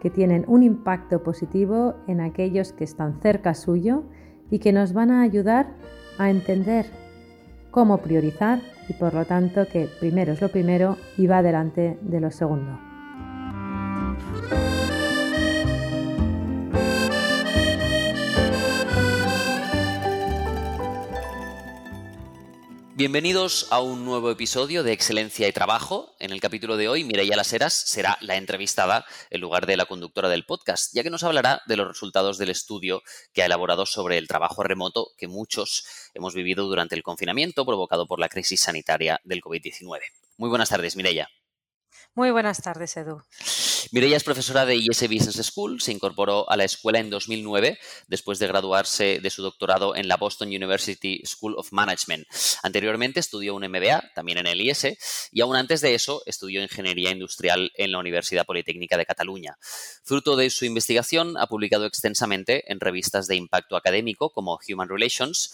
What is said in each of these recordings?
que tienen un impacto positivo en aquellos que están cerca suyo y que nos van a ayudar a entender cómo priorizar y por lo tanto que primero es lo primero y va delante de lo segundo. Bienvenidos a un nuevo episodio de Excelencia y Trabajo. En el capítulo de hoy, Mireia Las será la entrevistada en lugar de la conductora del podcast, ya que nos hablará de los resultados del estudio que ha elaborado sobre el trabajo remoto que muchos hemos vivido durante el confinamiento provocado por la crisis sanitaria del COVID-19. Muy buenas tardes, Mireia. Muy buenas tardes, Edu. Mireia es profesora de IS Business School, se incorporó a la escuela en 2009 después de graduarse de su doctorado en la Boston University School of Management. Anteriormente estudió un MBA, también en el IS, y aún antes de eso estudió Ingeniería Industrial en la Universidad Politécnica de Cataluña. Fruto de su investigación, ha publicado extensamente en revistas de impacto académico como Human Relations,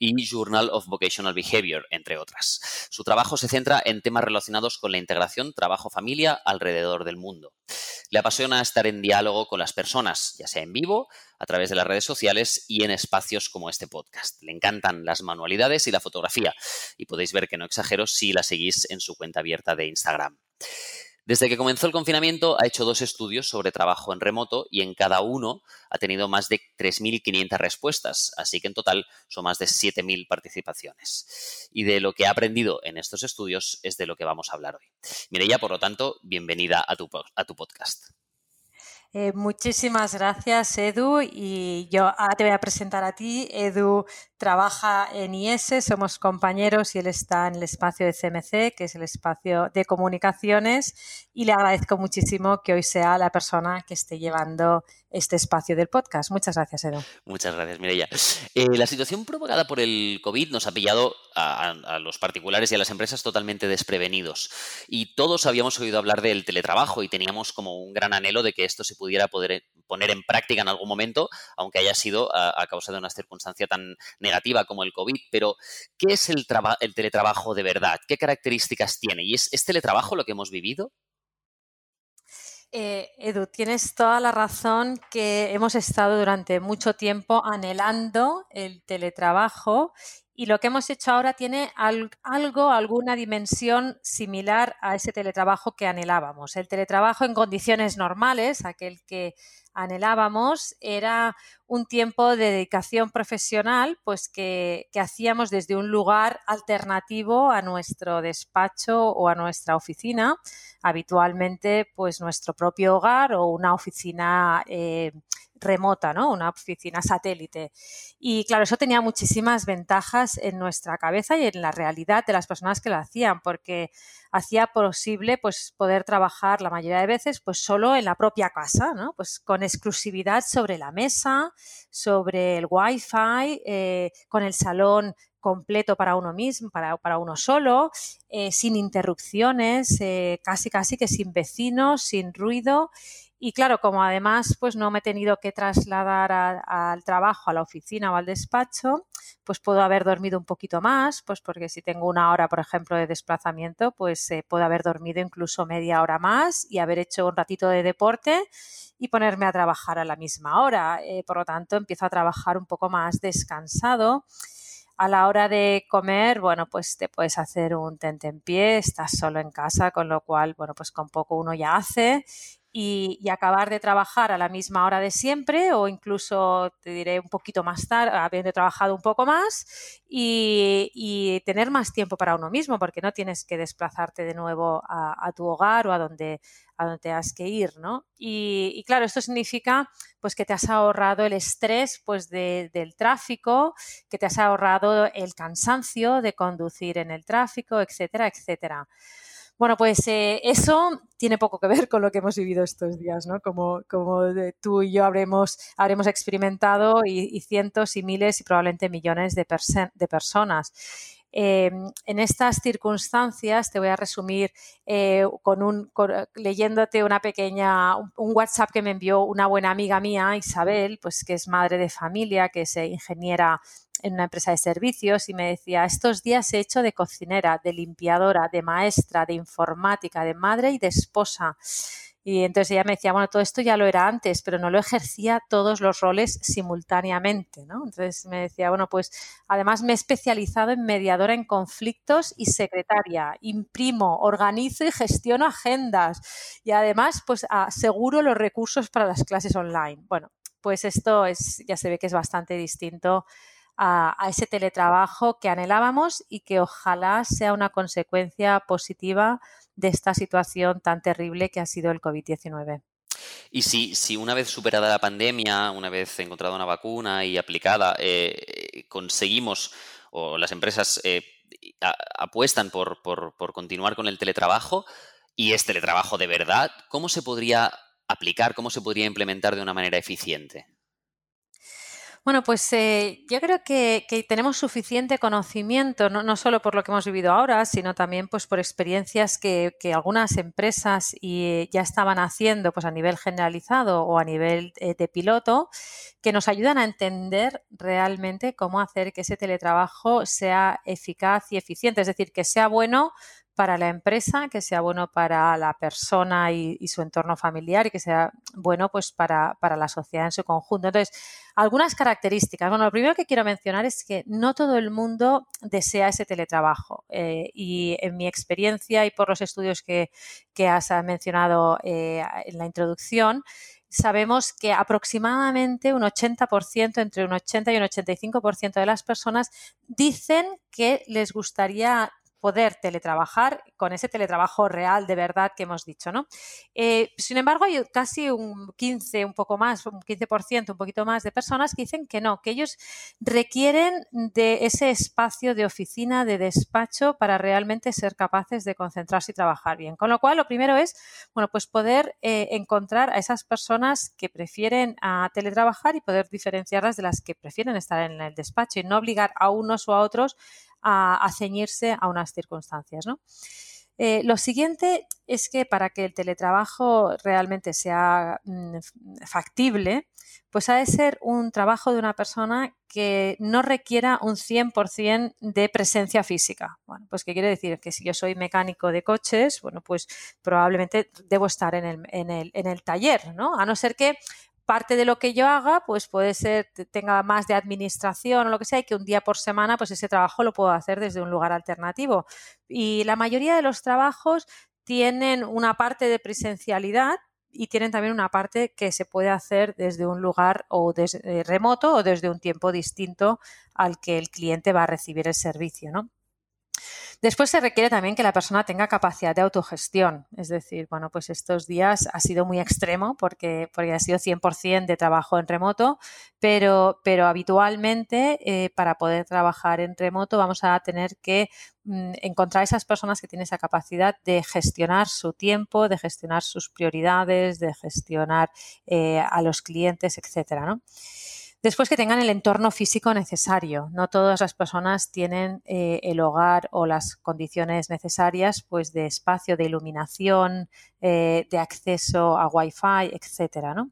y Journal of Vocational Behavior, entre otras. Su trabajo se centra en temas relacionados con la integración trabajo-familia alrededor del mundo. Le apasiona estar en diálogo con las personas, ya sea en vivo, a través de las redes sociales y en espacios como este podcast. Le encantan las manualidades y la fotografía, y podéis ver que no exagero si la seguís en su cuenta abierta de Instagram. Desde que comenzó el confinamiento ha hecho dos estudios sobre trabajo en remoto y en cada uno ha tenido más de 3.500 respuestas, así que en total son más de 7.000 participaciones. Y de lo que ha aprendido en estos estudios es de lo que vamos a hablar hoy. Mireya, por lo tanto, bienvenida a tu, a tu podcast. Eh, muchísimas gracias, Edu. Y yo ahora te voy a presentar a ti. Edu trabaja en IS, somos compañeros y él está en el espacio de CMC, que es el espacio de comunicaciones. Y le agradezco muchísimo que hoy sea la persona que esté llevando este espacio del podcast. Muchas gracias, Edu. Muchas gracias, Mireia. Eh, la situación provocada por el COVID nos ha pillado a, los particulares y a las empresas totalmente desprevenidos. Y todos habíamos oído hablar del teletrabajo y teníamos como un gran anhelo de que esto se pudiera poner en práctica en algún momento, aunque haya sido a, causa de una circunstancia tan negativa como el COVID. Pero, ¿qué es el, el teletrabajo de verdad? ¿Qué características tiene? ¿Y es, es teletrabajo lo que hemos vivido? Eh, Edu, tienes toda la razón que hemos estado durante mucho tiempo anhelando el teletrabajo y lo que hemos hecho ahora tiene algo, alguna dimensión similar a ese teletrabajo que anhelábamos. El teletrabajo en condiciones normales, aquel que anhelábamos, era un tiempo de dedicación profesional, pues que, hacíamos desde un lugar alternativo a nuestro despacho o a nuestra oficina, habitualmente pues nuestro propio hogar o una oficina eh, remota, ¿no? Una oficina satélite. Y claro, eso tenía muchísimas ventajas en nuestra cabeza y en la realidad de las personas que lo hacían, porque hacía posible pues poder trabajar la mayoría de veces pues solo en la propia casa, ¿no? Pues con exclusividad sobre la mesa, sobre el wifi, eh, con el salón completo para uno mismo, para, para uno solo, eh, sin interrupciones, eh, casi casi que sin vecinos, sin ruido y claro, como además pues no me he tenido que trasladar al trabajo, a la oficina o al despacho, pues puedo haber dormido un poquito más, pues porque si tengo una hora, por ejemplo, de desplazamiento, pues eh, puedo haber dormido incluso media hora más y haber hecho un ratito de deporte y ponerme a trabajar a la misma hora. Eh, por lo tanto, empiezo a trabajar un poco más descansado a la hora de comer, bueno, pues te puedes hacer un tente en pie, estás solo en casa, con lo cual, bueno, pues con poco uno ya hace y, acabar de trabajar a la misma hora de siempre o incluso te diré un poquito más tarde, habiendo trabajado un poco más y, tener más tiempo para uno mismo porque no tienes que desplazarte de nuevo a, tu hogar o a donde, a donde te has que ir, ¿no? Y, claro, esto significa pues que te has ahorrado el estrés pues del tráfico, que te has ahorrado el cansancio de conducir en el tráfico, etcétera, etcétera. Bueno, pues eh, eso tiene poco que ver con lo que hemos vivido estos días, ¿no? Como, como tú y yo habremos, habremos experimentado y, cientos y miles y probablemente millones de, de personas. Em, en estas circunstancias te voy a resumir eh, con un, leyéndote una pequeña, un, WhatsApp que me envió una buena amiga mía, Isabel, pues que es madre de familia, que es ingeniera en una empresa de servicios y me decía, estos días he hecho de cocinera, de limpiadora, de maestra, de informática, de madre y de esposa. Y entonces ella me decía, bueno, todo esto ya lo era antes, pero no lo ejercía todos los roles simultáneamente, ¿no? Entonces me decía, bueno, pues además me he especializado en mediadora en conflictos y secretaria, imprimo, organizo y gestiono agendas y además pues aseguro los recursos para las clases online. Bueno, pues esto es, ya se ve que es bastante distinto a, ese teletrabajo que anhelábamos y que ojalá sea una consecuencia positiva de esta situación tan terrible que ha sido el COVID-19. Y si, si, una vez superada la pandemia, una vez encontrada una vacuna y aplicada, eh, conseguimos o las empresas eh, apuestan por, por continuar con el teletrabajo y es teletrabajo de verdad, ¿cómo se podría aplicar, cómo se podría implementar de una manera eficiente? Bueno, pues eh, yo creo que, tenemos suficiente conocimiento, no, solo por lo que hemos vivido ahora, sino también pues, por experiencias que, algunas empresas ya estaban haciendo pues, a nivel generalizado o a nivel eh, de piloto, que nos ayudan a entender realmente cómo hacer que ese teletrabajo sea eficaz y eficiente, es decir, que sea bueno para la empresa, que sea bueno para la persona y, su entorno familiar y que sea bueno pues para, la sociedad en su conjunto. Entonces, algunas características. Bueno, lo primero que quiero mencionar es que no todo el mundo desea ese teletrabajo. Eh, y en mi experiencia y por los estudios que, has mencionado eh, en la introducción, sabemos que aproximadamente un 80%, entre un 80 y un 85% de las personas dicen que les gustaría poder teletrabajar con ese teletrabajo real de verdad que hemos dicho, ¿no? Eh, sin embargo, hay casi un 15, un poco más, un 15%, un poquito más de personas que dicen que no, que ellos requieren de ese espacio de oficina, de despacho para realmente ser capaces de concentrarse y trabajar bien. Con lo cual, lo primero es, bueno, pues poder eh, encontrar a esas personas que prefieren a teletrabajar y poder diferenciarlas de las que prefieren estar en el despacho y no obligar a unos o a otros a, ceñirse a unas circunstancias. Eh, lo siguiente es que para que el teletrabajo realmente sea mm, factible, pues ha de ser un trabajo de una persona que no requiera un 100% de presencia física. Bueno, pues qué quiere decir que si yo soy mecánico de coches, bueno, pues probablemente debo estar en el, en el, en el taller, ¿no? A no ser que parte de lo que yo haga, pues puede ser, tenga más de administración o lo que sea, y que un día por semana, pues ese trabajo lo puedo hacer desde un lugar alternativo. Y la mayoría de los trabajos tienen una parte de presencialidad y tienen también una parte que se puede hacer desde un lugar o desde, eh, remoto o desde un tiempo distinto al que el cliente va a recibir el servicio, ¿no? Después se requiere también que la persona tenga capacidad de autogestión. Es decir, bueno, pues estos días ha sido muy extremo porque, porque ha sido 100% de trabajo en remoto, pero, pero habitualmente eh, para poder trabajar en remoto vamos a tener que mm, encontrar esas personas que tienen esa capacidad de gestionar su tiempo, de gestionar sus prioridades, de gestionar eh, a los clientes, etcétera, ¿no? Después que tengan el entorno físico necesario. No todas las personas tienen eh, el hogar o las condiciones necesarias pues, de espacio, de iluminación, eh, de acceso a Wi-Fi, etcétera, ¿no?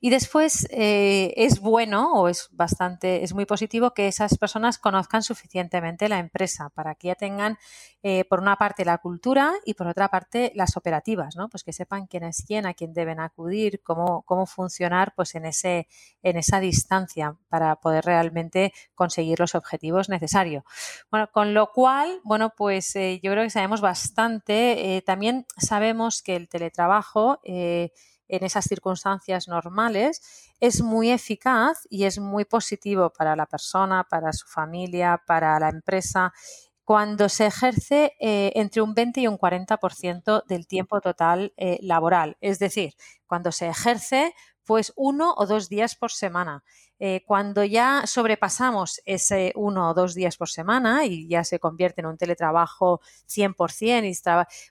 Y después eh, es bueno o es bastante, es muy positivo que esas personas conozcan suficientemente la empresa para que ya tengan, eh, por una parte, la cultura y por otra parte, las operativas, ¿no? Pues que sepan quién es quién, a quién deben acudir, cómo, cómo funcionar pues en, ese, en esa distancia para poder realmente conseguir los objetivos necesarios. Bueno, con lo cual, bueno, pues eh, yo creo que sabemos bastante. también sabemos que el teletrabajo en esas circunstancias normales es muy eficaz y es muy positivo para la persona, para su familia, para la empresa cuando se ejerce eh, entre un 20 y un 40% del tiempo total eh, laboral. Es decir, cuando se ejerce pues uno o dos días por semana. Eh, cuando ya sobrepasamos ese uno o dos días por semana y ya se convierte en un teletrabajo 100% y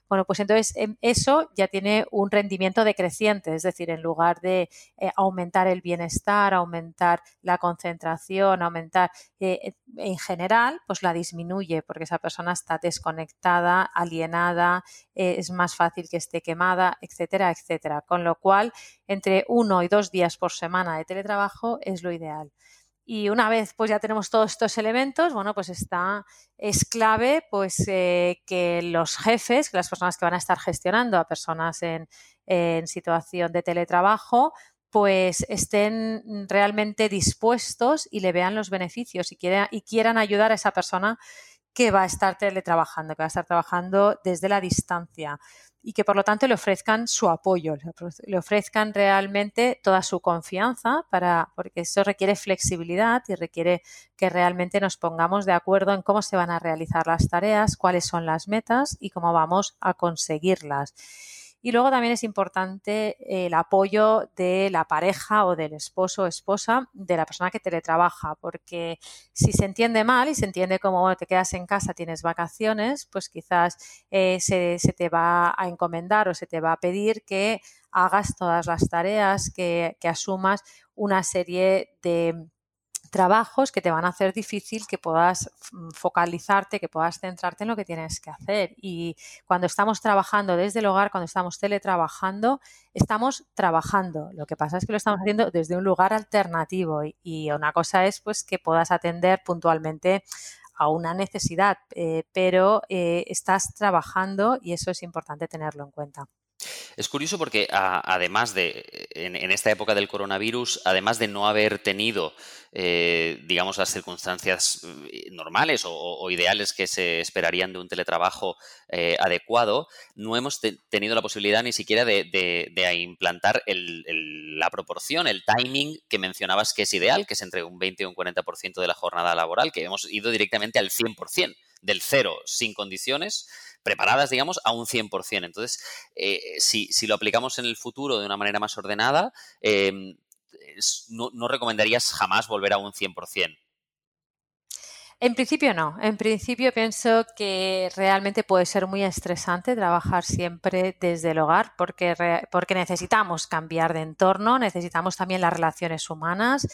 bueno, pues entonces em, eso ya tiene un rendimiento decreciente, es decir, en lugar de eh, aumentar el bienestar, aumentar la concentración, aumentar eh, en general, pues la disminuye porque esa persona está desconectada, alienada, es más fácil que esté quemada, etcétera, etcétera. Con lo cual, entre uno y dos días por semana de teletrabajo es lo ideal. Y una vez pues ya tenemos todos estos elementos, bueno, pues está, es clave pues eh, que los jefes, que las personas que van a estar gestionando a personas en, situación de teletrabajo, pues estén realmente dispuestos y le vean los beneficios y, y quieran ayudar a esa persona que va a estar teletrabajando, que va a estar trabajando desde la distancia y que por lo tanto le ofrezcan su apoyo, le ofrezcan realmente toda su confianza para, porque eso requiere flexibilidad y requiere que realmente nos pongamos de acuerdo en cómo se van a realizar las tareas, cuáles son las metas y cómo vamos a conseguirlas. Y luego también es importante el apoyo de la pareja o del esposo o esposa de la persona que teletrabaja, porque si se entiende mal y se entiende como te quedas en casa, tienes vacaciones, pues quizás eh, se, te va a encomendar o se te va a pedir que hagas todas las tareas, que asumas una serie de trabajos que te van a hacer difícil que puedas mm, focalizarte, que puedas centrarte en lo que tienes que hacer. Y cuando estamos trabajando desde el hogar, cuando estamos teletrabajando, estamos trabajando. Lo que pasa es que lo estamos haciendo desde un lugar alternativo y, una cosa es pues que puedas atender puntualmente a una necesidad, eh, pero eh, estás trabajando y eso es importante tenerlo en cuenta. Es curioso porque además de, en, esta época del coronavirus, además de no haber tenido, eh, digamos, las circunstancias eh, normales o, ideales que se esperarían de un teletrabajo eh, adecuado, no hemos tenido la posibilidad ni siquiera de, implantar la proporción, el timing que mencionabas que es ideal, que es entre un 20 y un 40% de la jornada laboral, que hemos ido directamente al 100% del cero sin condiciones preparadas, digamos, a un 100%. Entonces, eh, si, lo aplicamos en el futuro de una manera más ordenada, em, no, no, recomendarías jamás volver a un 100%. En principio no. En principio pienso que realmente puede ser muy estresante trabajar siempre desde el hogar porque, porque necesitamos cambiar de entorno, necesitamos también las relaciones humanas.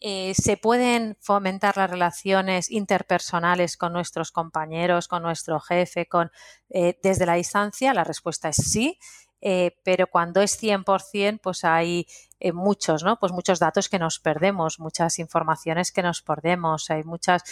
Eh, se pueden fomentar las relaciones interpersonales con nuestros compañeros, con nuestro jefe, con, eh, desde la distancia. La respuesta es sí. Eh, pero cuando es 100%, pues hay eh, muchos, ¿no? Pues muchos datos que nos perdemos, muchas informaciones que nos perdemos, hay muchas.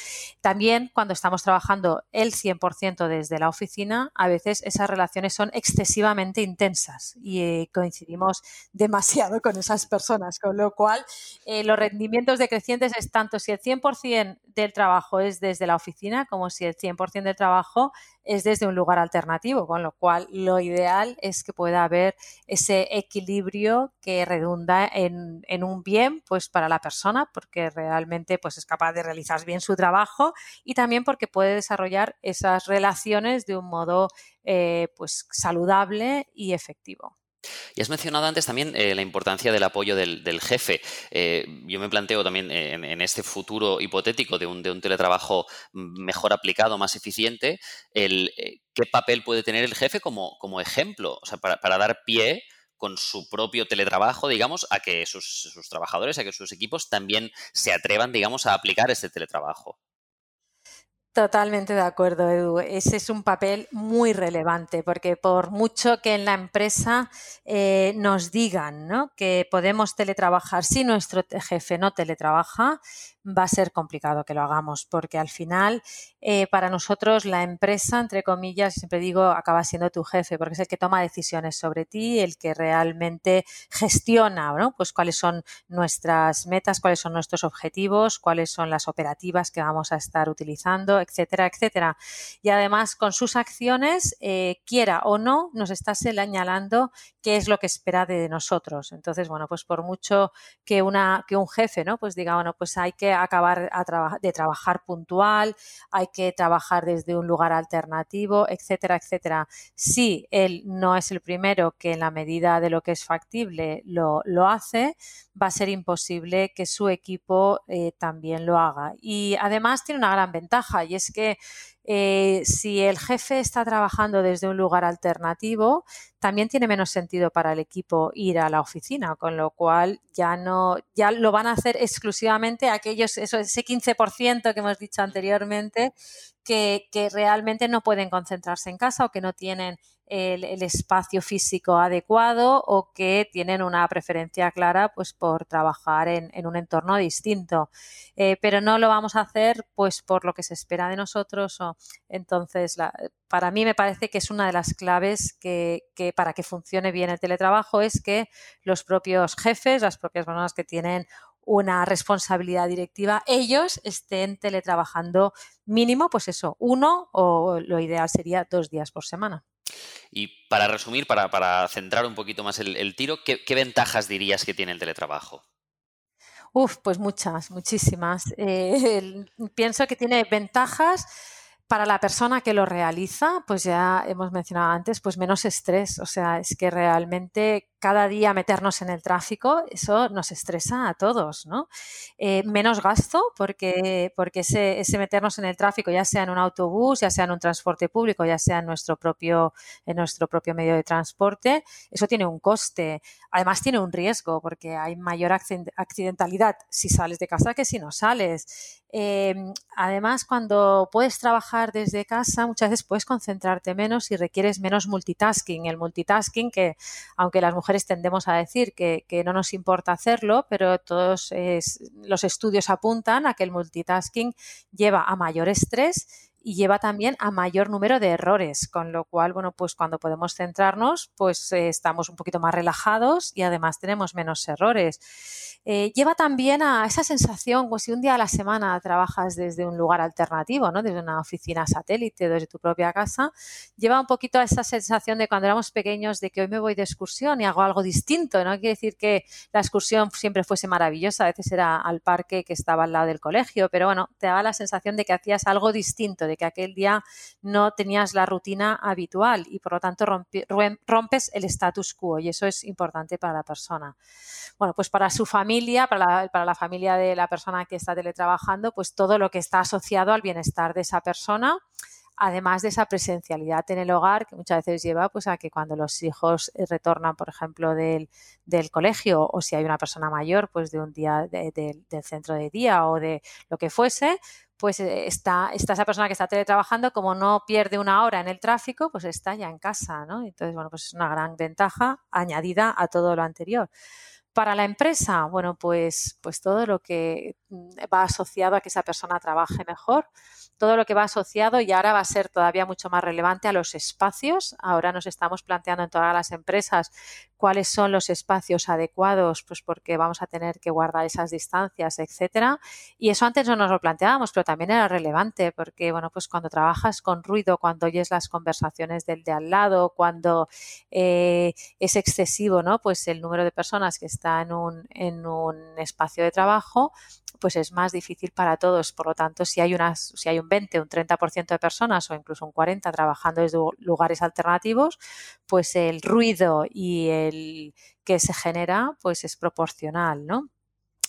También cuando estamos trabajando el 100% desde la oficina, a veces esas relaciones son excesivamente intensas y eh, coincidimos demasiado con esas personas, con lo cual los rendimientos decrecientes es tanto si el 100% del trabajo es desde la oficina como si el 100% del trabajo es desde un lugar alternativo, con lo cual lo ideal es que pueda haber ese equilibrio que redunda en, un bien pues para la persona porque realmente pues es capaz de realizar bien su trabajo y también porque puede desarrollar esas relaciones de un modo eh, pues saludable y efectivo. Y has mencionado antes también eh, la importancia del apoyo del, jefe. Eh, yo me planteo también en, este futuro hipotético de un, teletrabajo mejor aplicado, más eficiente, el, qué papel puede tener el jefe como, ejemplo, o sea, para, dar pie con su propio teletrabajo, digamos, a que sus, trabajadores, a que sus equipos también se atrevan, digamos, a aplicar este teletrabajo. Totalmente de acuerdo, Edu. Ese es un papel muy relevante porque por mucho que en la empresa eh, nos digan que podemos teletrabajar si nuestro jefe no teletrabaja, va a ser complicado que lo hagamos porque al final eh, para nosotros la empresa, entre comillas, siempre digo, acaba siendo tu jefe porque es el que toma decisiones sobre ti, el que realmente gestiona ¿no? pues cuáles son nuestras metas, cuáles son nuestros objetivos, cuáles son las operativas que vamos a estar utilizando, etcétera, etcétera. Y además, con sus acciones, eh, quiera o no, nos está señalando qué es lo que espera de nosotros. Entonces, bueno, pues por mucho que, una, que un jefe, ¿no? Pues diga, bueno, pues hay que acabar de trabajar puntual, hay que trabajar desde un lugar alternativo, etcétera, etcétera. Si él no es el primero que en la medida de lo que es factible lo, lo hace, va a ser imposible que su equipo eh, también lo haga. Y además tiene una gran ventaja y es que eh, si el jefe está trabajando desde un lugar alternativo, también tiene menos sentido para el equipo ir a la oficina, con lo cual ya no, ya lo van a hacer exclusivamente aquellos, eso, ese 15% que hemos dicho anteriormente, que, que realmente no pueden concentrarse en casa o que no tienen el, espacio físico adecuado o que tienen una preferencia clara pues por trabajar en, un entorno distinto. Eh, pero no lo vamos a hacer pues por lo que se espera de nosotros. Entonces, para mí me parece que es una de las claves que, para que funcione bien el teletrabajo es que los propios jefes, las propias personas que tienen una responsabilidad directiva, ellos estén teletrabajando mínimo, pues eso, uno o lo ideal sería dos días por semana. Y para resumir, para, centrar un poquito más el, tiro, ¿qué, ventajas dirías que tiene el teletrabajo? Uf, pues muchas, muchísimas. Eh, pienso que tiene ventajas para la persona que lo realiza, pues ya hemos mencionado antes, pues menos estrés. O sea, es que realmente cada día meternos en el tráfico, eso nos estresa a todos, ¿no? Eh, menos gasto, porque, porque ese, ese, meternos en el tráfico, ya sea en un autobús, ya sea en un transporte público, ya sea en nuestro propio, en nuestro propio medio de transporte, eso tiene un coste. Además tiene un riesgo, porque hay mayor accidentalidad si sales de casa que si no sales. Em, además, cuando puedes trabajar desde casa, muchas veces puedes concentrarte menos y requieres menos multitasking. El multitasking que, aunque las mujeres tendemos a decir que, no nos importa hacerlo, pero todos los estudios apuntan a que el multitasking lleva a mayor estrés y lleva también a mayor número de errores, con lo cual, bueno, pues cuando podemos centrarnos, pues eh, estamos un poquito más relajados y además tenemos menos errores. Eh, lleva también a esa sensación, pues si un día a la semana trabajas desde un lugar alternativo, ¿no? desde una oficina satélite, desde tu propia casa, lleva un poquito a esa sensación de cuando éramos pequeños de que hoy me voy de excursión y hago algo distinto. No quiere decir que la excursión siempre fuese maravillosa, a veces era al parque que estaba al lado del colegio, pero bueno, te daba la sensación de que hacías algo distinto, de que aquel día no tenías la rutina habitual y por lo tanto rompes el status quo y eso es importante para la persona. Bueno, pues para su familia, para la, familia de la persona que está teletrabajando, pues todo lo que está asociado al bienestar de esa persona además de esa presencialidad en el hogar que muchas veces lleva pues a que cuando los hijos eh, retornan, por ejemplo, del, colegio o si hay una persona mayor, pues de un día del centro de día o de lo que fuese, pues eh, está, está, esa persona que está teletrabajando, como no pierde una hora en el tráfico, pues está ya en casa, ¿no? Entonces, bueno, pues es una gran ventaja añadida a todo lo anterior. Para la empresa, bueno, pues, pues todo lo que mm, va asociado a que esa persona trabaje mejor, todo lo que va asociado y ahora va a ser todavía mucho más relevante a los espacios. Ahora nos estamos planteando en todas las empresas cuáles son los espacios adecuados, pues porque vamos a tener que guardar esas distancias, etcétera. Y eso antes no nos lo planteábamos, pero también era relevante porque, bueno, pues cuando trabajas con ruido, cuando oyes las conversaciones del de al lado, cuando eh, es excesivo, ¿no? Pues el número de personas que está en un, en un espacio de trabajo, pues es más difícil para todos. Por lo tanto, si hay, unas, si hay un 20, un 30% de personas o incluso un 40% trabajando desde lugares alternativos, pues el ruido y el que se genera pues es proporcional, ¿no?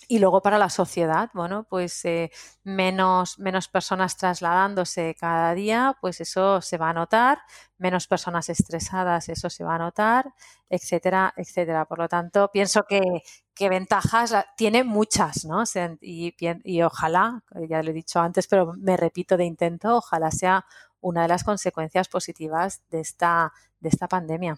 Y luego para la sociedad, bueno, pues eh, menos, menos personas trasladándose cada día, pues eso se va a notar, menos personas estresadas, eso se va a notar, etcétera, etcétera. Por lo tanto, pienso que, que ventajas tiene muchas, ¿no? Y, y ojalá, ya lo he dicho antes, pero me repito de intento, ojalá sea una de las consecuencias positivas de esta, de esta pandemia.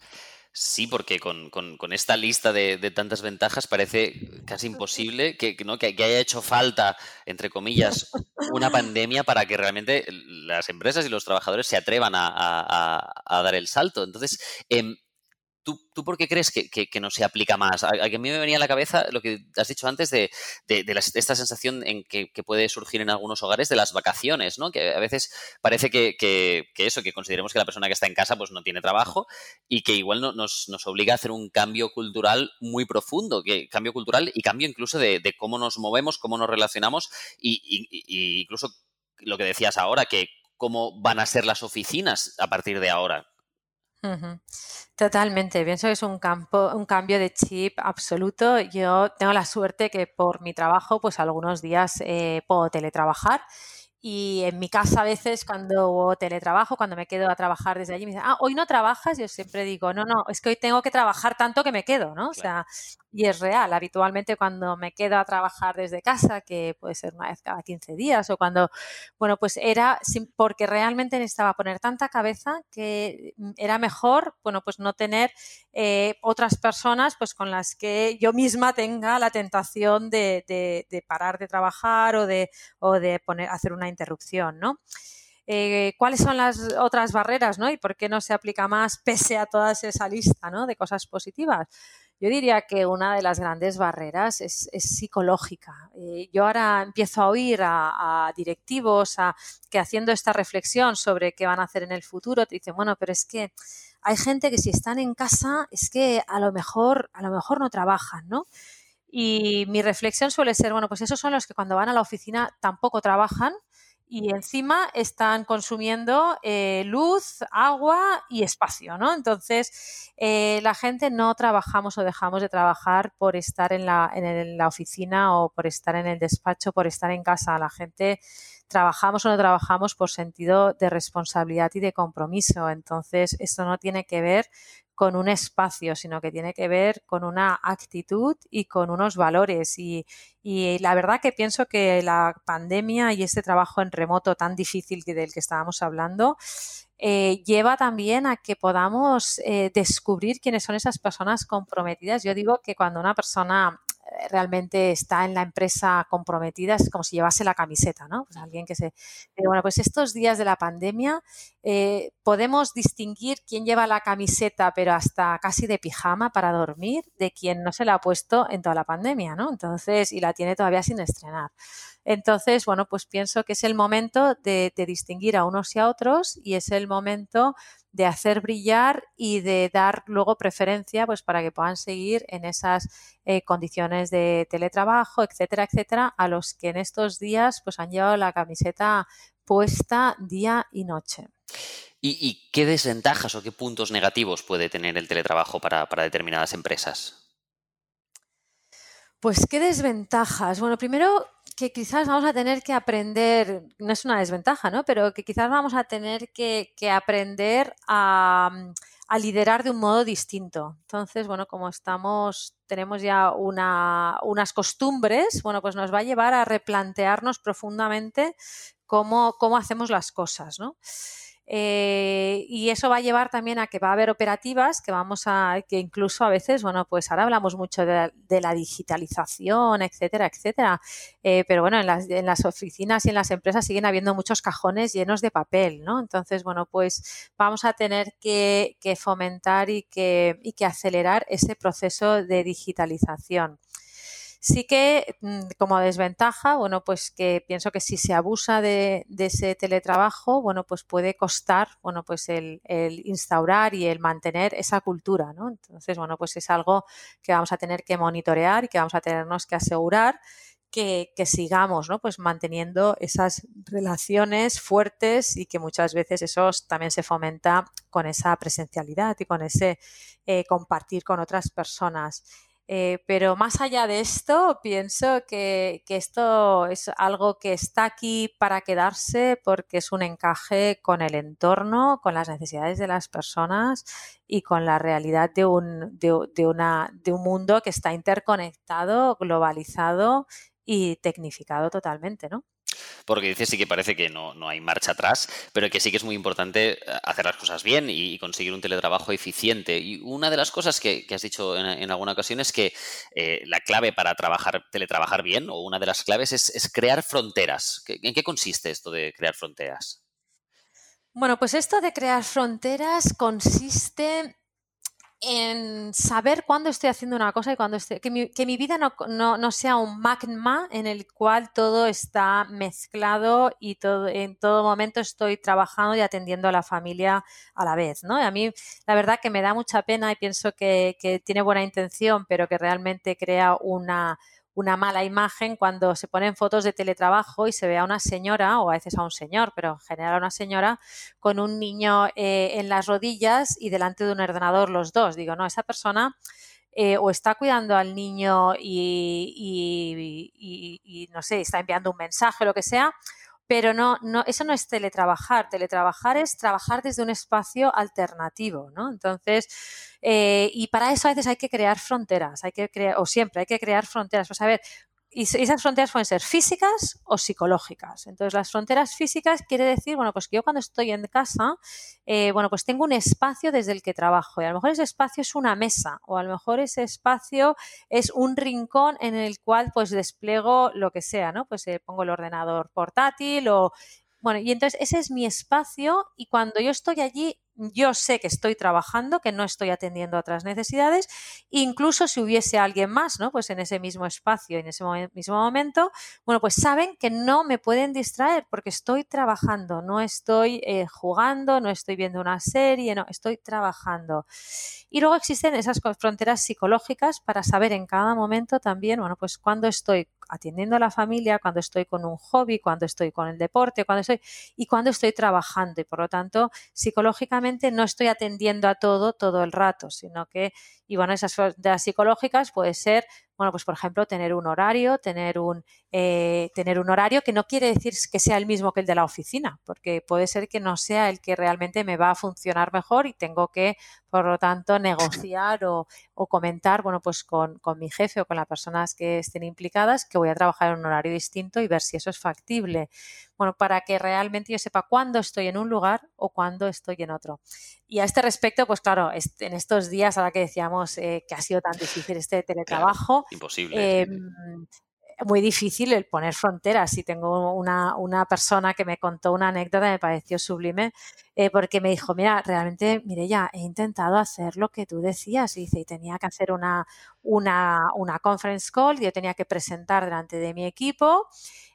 Sí, porque con, esta lista de, tantas ventajas parece casi imposible que, ¿no? que, haya hecho falta, entre comillas, una pandemia para que realmente las empresas y los trabajadores se atrevan a, dar el salto. Entonces, em, ¿tú, por qué crees que, no se aplica más? A, mí me venía a la cabeza lo que has dicho antes de, esta sensación en que, puede surgir en algunos hogares de las vacaciones, ¿no? Que a veces parece que, eso, que consideremos que la persona que está en casa pues no tiene trabajo y que igual nos, obliga a hacer un cambio cultural muy profundo, que cambio cultural y cambio incluso de, cómo nos movemos, cómo nos relacionamos y, incluso lo que decías ahora, que cómo van a ser las oficinas a partir de ahora. Totalmente, pienso que es un campo, un cambio de chip absoluto. Yo tengo la suerte que por mi trabajo, pues algunos días eh, puedo teletrabajar y en mi casa a veces cuando teletrabajo, cuando me quedo a trabajar desde allí, me dicen, ah, hoy no trabajas, yo siempre digo, no, no, es que hoy tengo que trabajar tanto que me quedo, ¿no? O sea, y es real. Habitualmente cuando me quedo a trabajar desde casa, que puede ser una vez cada 15 días o cuando, bueno, pues era porque realmente necesitaba poner tanta cabeza que mm, era mejor, bueno, pues no tener eh, otras personas pues con las que yo misma tenga la tentación de, de, parar de trabajar o de, o de poner, hacer una interrupción, ¿no? Eh, ¿Cuáles son las otras barreras, ¿no? Y por qué no se aplica más pese a toda esa lista, ¿no? De cosas positivas. Yo diría que una de las grandes barreras es, psicológica. Eh, yo ahora empiezo a oír a, directivos a, que haciendo esta reflexión sobre qué van a hacer en el futuro, te dicen, bueno, pero es que hay gente que si están en casa es que a lo mejor, a lo mejor no trabajan, ¿no? Y mi reflexión suele ser, bueno, pues esos son los que cuando van a la oficina tampoco trabajan y encima están consumiendo eh, luz, agua y espacio, ¿no? Entonces, eh, la gente no trabajamos o dejamos de trabajar por estar en la, en la oficina o por estar en el despacho, por estar en casa. La gente trabajamos o no trabajamos por sentido de responsabilidad y de compromiso. Entonces, esto no tiene que ver con un espacio, sino que tiene que ver con una actitud y con unos valores. Y, la verdad que pienso que la pandemia y este trabajo en remoto tan difícil del que estábamos hablando, eh, lleva también a que podamos eh, descubrir quiénes son esas personas comprometidas. Yo digo que cuando una persona realmente está en la empresa comprometida, es como si llevase la camiseta, ¿no? Pues alguien que se... Bueno, pues estos días de la pandemia eh, podemos distinguir quién lleva la camiseta, pero hasta casi de pijama para dormir, de quien no se la ha puesto en toda la pandemia, ¿no? Entonces, y la tiene todavía sin estrenar. Entonces, bueno, pues pienso que es el momento de, distinguir a unos y a otros y es el momento de hacer brillar y de dar luego preferencia pues para que puedan seguir en esas eh, condiciones de teletrabajo, etcétera, etcétera, a los que en estos días pues han llevado la camiseta puesta día y noche. ¿Y, qué desventajas o qué puntos negativos puede tener el teletrabajo para determinadas empresas? Pues qué desventajas. Bueno, primero que quizás vamos a tener que aprender, no es una desventaja, ¿no? Pero que quizás vamos a tener que, aprender a, liderar de un modo distinto. Entonces, bueno, como estamos, tenemos ya unas costumbres, bueno, pues nos va a llevar a replantearnos profundamente cómo, cómo hacemos las cosas, ¿no? Eh, y eso va a llevar también a que va a haber operativas que vamos a, que incluso a veces, bueno, pues ahora hablamos mucho de, la digitalización, etcétera, etcétera. Eh, pero bueno, en las, en las, oficinas y en las empresas siguen habiendo muchos cajones llenos de papel, ¿no? Entonces, bueno, pues vamos a tener que, que fomentar y que, y que acelerar ese proceso de digitalización. Sí que mm, como desventaja, bueno, pues que pienso que si se abusa de, ese teletrabajo, bueno, pues puede costar, bueno, pues el, instaurar y el mantener esa cultura, ¿no? Entonces, bueno, pues es algo que vamos a tener que monitorear y que vamos a tenernos que asegurar que, sigamos pues manteniendo esas relaciones fuertes y que muchas veces eso también se fomenta con esa presencialidad y con ese eh, compartir con otras personas. Eh, pero más allá de esto, pienso que, esto es algo que está aquí para quedarse porque es un encaje con el entorno, con las necesidades de las personas y con la realidad de un, de un mundo que está interconectado, globalizado y tecnificado totalmente, ¿no? Porque dice sí que parece que no, hay marcha atrás, pero que sí que es muy importante eh, hacer las cosas bien y, conseguir un teletrabajo eficiente. Y una de las cosas que, has dicho en, alguna ocasión es que eh, la clave para trabajar, teletrabajar bien, o una de las claves, es, crear fronteras. ¿En qué consiste esto de crear fronteras? Bueno, pues esto de crear fronteras consiste en saber cuándo estoy haciendo una cosa y cuándo estoy. Que mi, que mi vida no, no, no, sea un magma en el cual todo está mezclado y todo, en todo momento estoy trabajando y atendiendo a la familia a la vez, ¿no? Y a mí, la verdad que me da mucha pena y pienso que, que tiene buena intención, pero que realmente crea una una mala imagen cuando se ponen fotos de teletrabajo y se ve a una señora, o a veces a un señor, pero en general a una señora, con un niño eh, en las rodillas y delante de un ordenador los dos. Digo, no, esa persona eh, o está cuidando al niño y, y, no sé, está enviando un mensaje lo que sea, pero no, no, eso no es teletrabajar. Teletrabajar es trabajar desde un espacio alternativo, ¿no? Entonces, eh, y para eso a veces hay que crear fronteras, hay que crear, o siempre hay que crear fronteras. Pues a ver, y esas fronteras pueden ser físicas o psicológicas. Entonces, las fronteras físicas quiere decir, bueno, pues que yo cuando estoy en casa, eh, bueno, pues tengo un espacio desde el que trabajo y a lo mejor ese espacio es una mesa o a lo mejor ese espacio es un rincón en el cual pues despliego lo que sea, ¿no? Pues eh, pongo el ordenador portátil o bueno, y entonces ese es mi espacio y cuando yo estoy allí, yo sé que estoy trabajando, que no estoy atendiendo a otras necesidades, incluso si hubiese alguien más, ¿no? Pues en ese mismo espacio, en ese mismo momento, bueno, pues saben que no me pueden distraer porque estoy trabajando, no estoy eh, jugando, no estoy viendo una serie, no, estoy trabajando. Y luego existen esas fronteras psicológicas para saber en cada momento también, bueno, pues cuando estoy atendiendo a la familia, cuando estoy con un hobby, cuando estoy con el deporte, cuando estoy y cuando estoy trabajando y por lo tanto psicológicamente no estoy atendiendo a todo todo el rato, sino que y bueno, esas fronteras psicológicas puede ser bueno, pues por ejemplo, tener un horario, tener un, eh, tener un horario que no quiere decir que sea el mismo que el de la oficina, porque puede ser que no sea el que realmente me va a funcionar mejor y tengo que, por lo tanto, negociar o, o comentar, bueno, pues con, con, mi jefe o con las personas que estén implicadas que voy a trabajar en un horario distinto y ver si eso es factible. Bueno, para que realmente yo sepa cuándo estoy en un lugar o cuándo estoy en otro. Y a este respecto, pues claro, en estos días, ahora que decíamos eh, que ha sido tan difícil este teletrabajo, imposible. Eh, muy difícil el poner fronteras. Y tengo una, una, persona que me contó una anécdota, me pareció sublime, eh, porque me dijo, mira, realmente, mire, ya he intentado hacer lo que tú decías, y dice, y tenía que hacer una, una, una conference call, yo tenía que presentar delante de mi equipo.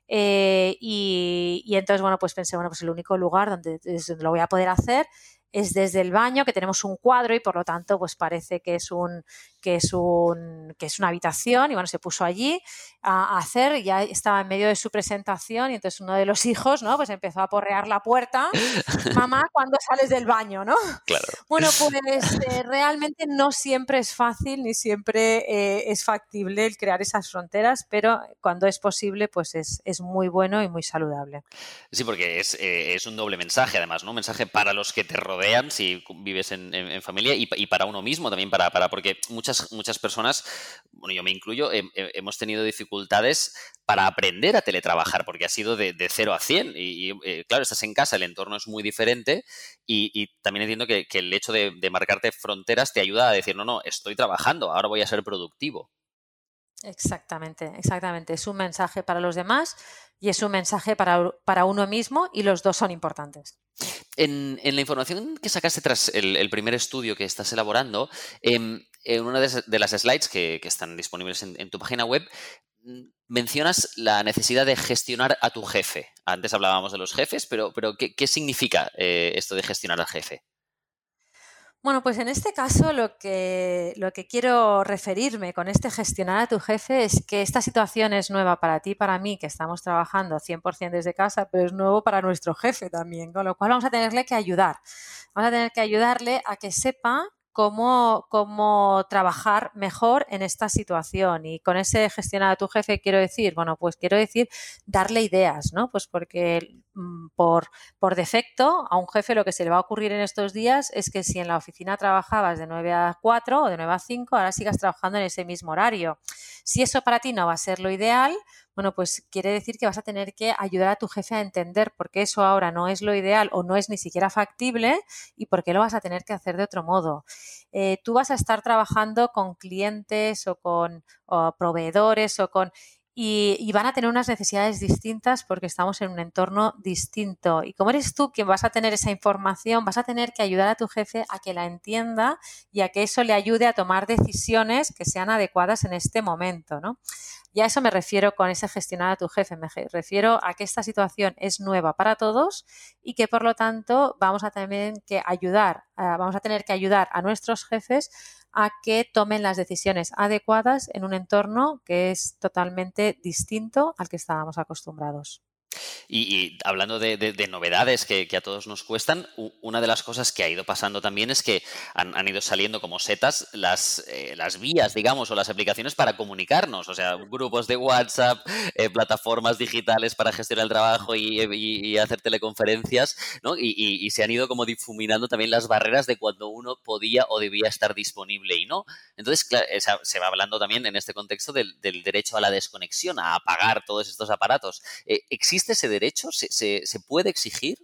Eh, y, y, entonces, bueno, pues pensé, bueno, pues el único lugar donde, donde lo voy a poder hacer es desde el baño, que tenemos un cuadro y por lo tanto, pues parece que es un, que es un, que es una habitación y bueno, se puso allí a, hacer, ya estaba en medio de su presentación y entonces uno de los hijos, ¿no? Pues empezó a porrear la puerta, mamá, cuando sales del baño, ¿no? Claro. Bueno, pues eh, realmente no siempre es fácil ni siempre eh, es factible el crear esas fronteras, pero cuando es posible, pues es, es muy bueno y muy saludable. Sí, porque es, eh, es, un doble mensaje, además, ¿no? Un mensaje para los que te rodean, si vives en, familia, y, para uno mismo también, para, para porque muchas muchas, personas, bueno, yo me incluyo, hemos tenido dificultades para aprender a teletrabajar, porque ha sido de, de 0 a 100. Y, eh, claro, estás en casa, el entorno es muy diferente y, también entiendo que, el hecho de, marcarte fronteras te ayuda a decir, no, no, estoy trabajando, ahora voy a ser productivo. Exactamente, exactamente. Es un mensaje para los demás y es un mensaje para, para uno mismo y los dos son importantes. En, la información que sacaste tras el, primer estudio que estás elaborando, em, en una de, las slides que, están disponibles en, tu página web, mm, mencionas la necesidad de gestionar a tu jefe. Antes hablábamos de los jefes, pero, pero ¿qué, significa eh, esto de gestionar al jefe? Bueno, pues en este caso lo que, lo que quiero referirme con este gestionar a tu jefe es que esta situación es nueva para ti para mí, que estamos trabajando 100% desde casa, pero es nuevo para nuestro jefe también, con lo cual vamos a tenerle que ayudar. Vamos a tener que ayudarle a que sepa cómo, cómo trabajar mejor en esta situación. Y con ese gestionar a tu jefe quiero decir, bueno, pues quiero decir darle ideas, ¿no? Pues porque por, por defecto a un jefe lo que se le va a ocurrir en estos días es que si en la oficina trabajabas de 9 a 4 o de 9 a 5, ahora sigas trabajando en ese mismo horario. Si eso para ti no va a ser lo ideal, bueno, pues quiere decir que vas a tener que ayudar a tu jefe a entender por qué eso ahora no es lo ideal o no es ni siquiera factible y por qué lo vas a tener que hacer de otro modo. Eh, tú vas a estar trabajando con clientes o con proveedores o con y, van a tener unas necesidades distintas porque estamos en un entorno distinto. Y como eres tú quien vas a tener esa información, vas a tener que ayudar a tu jefe a que la entienda y a que eso le ayude a tomar decisiones que sean adecuadas en este momento, ¿no? Y a eso me refiero con ese gestionar a tu jefe. Me refiero a que esta situación es nueva para todos y que por lo tanto vamos a tener que ayudar, vamos a tener que ayudar a nuestros jefes a que tomen las decisiones adecuadas en un entorno que es totalmente distinto al que estábamos acostumbrados. Y, hablando de, novedades que, a todos nos cuestan, una de las cosas que ha ido pasando también es que han, ido saliendo como setas las, eh, las, vías, digamos, o las aplicaciones para comunicarnos. O sea, grupos de WhatsApp, eh, plataformas digitales para gestionar el trabajo y, hacer teleconferencias, ¿no? Y, se han ido como difuminando también las barreras de cuando uno podía o debía estar disponible y no. Entonces, se va hablando también en este contexto del, derecho a la desconexión, a apagar todos estos aparatos. Eh, ¿Existe ¿Existe ese derecho? ¿Se, puede exigir?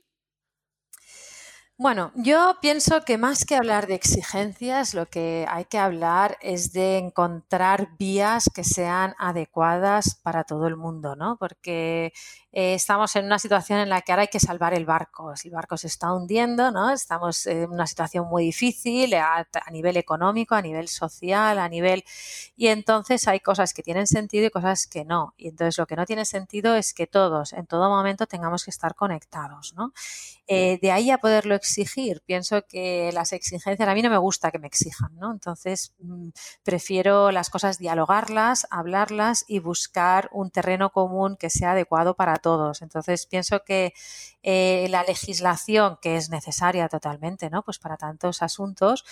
Bueno, yo pienso que más que hablar de exigencias, lo que hay que hablar es de encontrar vías que sean adecuadas para todo el mundo, ¿no? Porque eh, estamos en una situación en la que ahora hay que salvar el barco. El barco se está hundiendo, ¿no? Estamos en una situación muy difícil a, nivel económico, a nivel social, a nivel... Y entonces hay cosas que tienen sentido y cosas que no. Y entonces lo que no tiene sentido es que todos, en todo momento, tengamos que estar conectados, ¿no? Eh, de ahí a poderlo exigir. Pienso que las exigencias, a mí no me gusta que me exijan, ¿no? Entonces, mm, prefiero las cosas dialogarlas, hablarlas y buscar un terreno común que sea adecuado para todos. Entonces, pienso que eh, la legislación, que es necesaria totalmente, ¿no? Pues para tantos asuntos,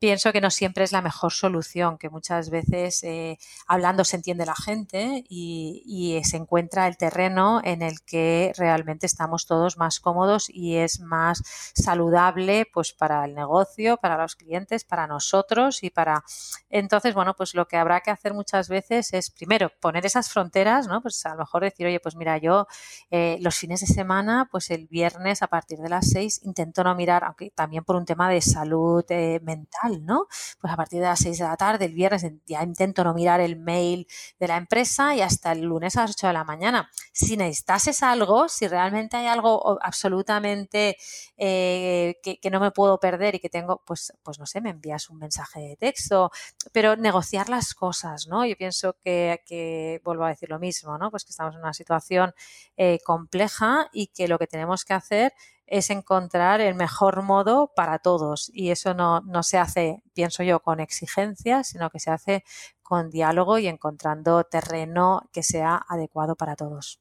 pienso que no siempre es la mejor solución, que muchas veces eh, hablando se entiende la gente y, se encuentra el terreno en el que realmente estamos todos más cómodos y es más saludable pues para el negocio, para los clientes, para nosotros y para entonces bueno pues lo que habrá que hacer muchas veces es primero poner esas fronteras, ¿no? Pues a lo mejor decir oye pues mira yo eh, los fines de semana pues el viernes a partir de las seis intento no mirar aunque también por un tema de salud eh, mental ¿no? Pues a partir de las 6 de la tarde, el viernes, ya intento no mirar el mail de la empresa y hasta el lunes a las 8 de la mañana. Si necesitases algo, si realmente hay algo absolutamente eh, que, no me puedo perder y que tengo, pues, pues no sé, me envías un mensaje de texto, pero negociar las cosas, ¿no? Yo pienso que, vuelvo a decir lo mismo, ¿no? Pues que estamos en una situación eh, compleja y que lo que tenemos que hacer es encontrar el mejor modo para todos. Y eso no, se hace, pienso yo, con exigencias, sino que se hace con diálogo y encontrando terreno que sea adecuado para todos.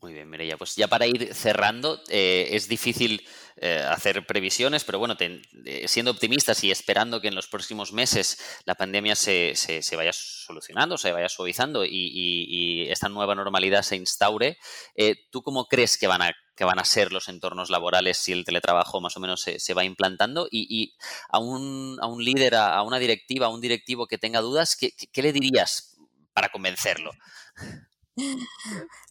Muy bien, Mireia. Pues ya para ir cerrando, eh, es difícil eh, hacer previsiones, pero bueno, eh, siendo optimistas y esperando que en los próximos meses la pandemia se, vaya solucionando, se vaya suavizando y, esta nueva normalidad se instaure, ¿tú cómo crees que van a que van a ser los entornos laborales si el teletrabajo más o menos se, va implantando. Y, a, un, a, un, líder, a, una directiva, a un directivo que tenga dudas, ¿qué, qué le dirías para convencerlo?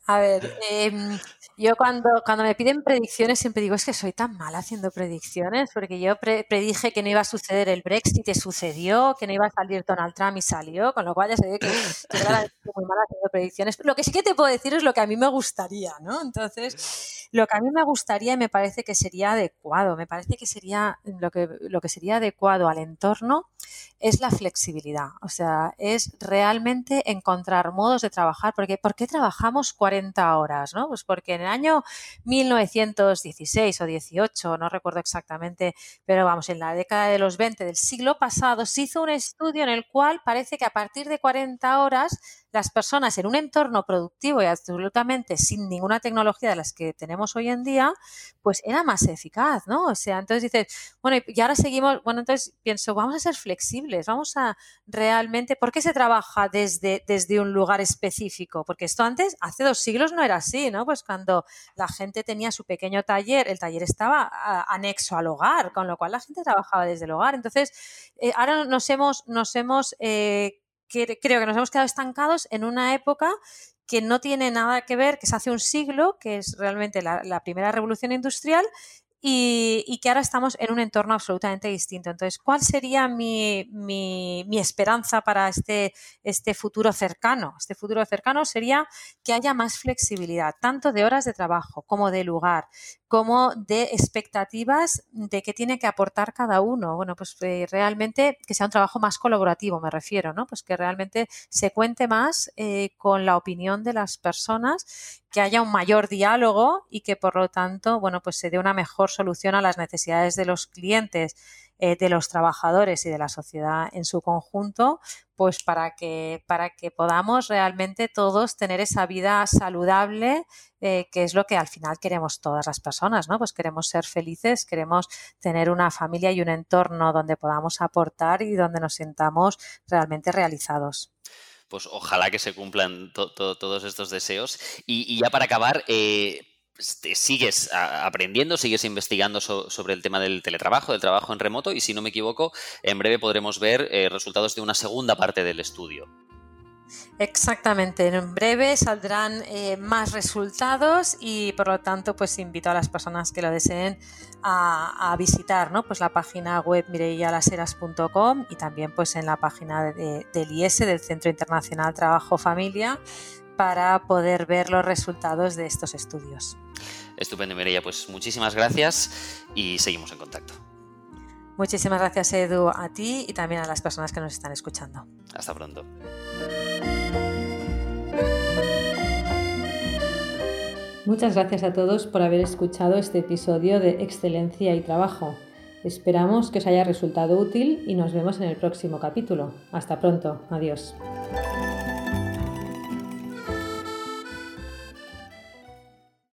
A ver, em, yo cuando, cuando me piden predicciones siempre digo, es que soy tan mala haciendo predicciones, porque yo predije que no iba a suceder el Brexit y sucedió, que no iba a salir Donald Trump y salió, con lo cual ya se ve que soy muy mala haciendo predicciones. Lo que sí que te puedo decir es lo que a mí me gustaría, ¿no? Entonces, lo que a mí me gustaría y me parece que sería adecuado, me parece que sería lo que, lo que sería adecuado al entorno es la flexibilidad, o sea, es realmente encontrar modos de trabajar, porque ¿por qué trabajamos 40 horas, ¿no? Pues porque en el año 1916 o 18, no recuerdo exactamente, pero vamos, en la década de los 20 del siglo pasado se hizo un estudio en el cual parece que a partir de 40 horas las personas en un entorno productivo y absolutamente sin ninguna tecnología de las que tenemos hoy en día, pues era más eficaz, ¿no? O sea, entonces dices, bueno, y ahora seguimos, bueno, entonces pienso, vamos a ser flexibles, vamos a realmente, ¿por qué se trabaja desde, desde un lugar específico? Porque esto antes, hace dos siglos no era así, ¿no? Pues cuando la gente tenía su pequeño taller, el taller estaba anexo al hogar, con lo cual la gente trabajaba desde el hogar. Entonces, eh, ahora nos hemos, nos hemos eh, creo que nos hemos quedado estancados en una época que no tiene nada que ver, que se hace un siglo, que es realmente la, primera revolución industrial, y, que ahora estamos en un entorno absolutamente distinto. Entonces, ¿cuál sería mi, esperanza para este, este futuro cercano? Este futuro cercano sería que haya más flexibilidad, tanto de horas de trabajo como de lugar, como de expectativas de qué tiene que aportar cada uno. Bueno, pues eh, realmente que sea un trabajo más colaborativo, me refiero, ¿no? Pues que realmente se cuente más eh, con la opinión de las personas, que haya un mayor diálogo y que por lo tanto, bueno, pues se dé una mejor solución a las necesidades de los clientes eh, de los trabajadores y de la sociedad en su conjunto, pues para que, para que podamos realmente todos tener esa vida saludable, eh, que es lo que al final queremos todas las personas, ¿no? Pues queremos ser felices, queremos tener una familia y un entorno donde podamos aportar y donde nos sintamos realmente realizados pues ojalá que se cumplan todos estos deseos. Y, ya para acabar, eh, sigues aprendiendo, sigues investigando sobre el tema del teletrabajo, del trabajo en remoto y si no me equivoco, en breve podremos ver eh, resultados de una segunda parte del estudio. Exactamente, en breve saldrán eh, más resultados y por lo tanto pues invito a las personas que lo deseen a, visitar ¿no? pues la página web mireyalaseras.com y también pues en la página del IES, del Centro Internacional Trabajo Familia, para poder ver los resultados de estos estudios. Estupendo, Mireia. Pues muchísimas gracias y seguimos en contacto. Muchísimas gracias, Edu, a ti y también a las personas que nos están escuchando. Hasta pronto. Muchas gracias a todos por haber escuchado este episodio de Excelencia y Trabajo. Esperamos que os haya resultado útil y nos vemos en el próximo capítulo. Hasta pronto. Adiós.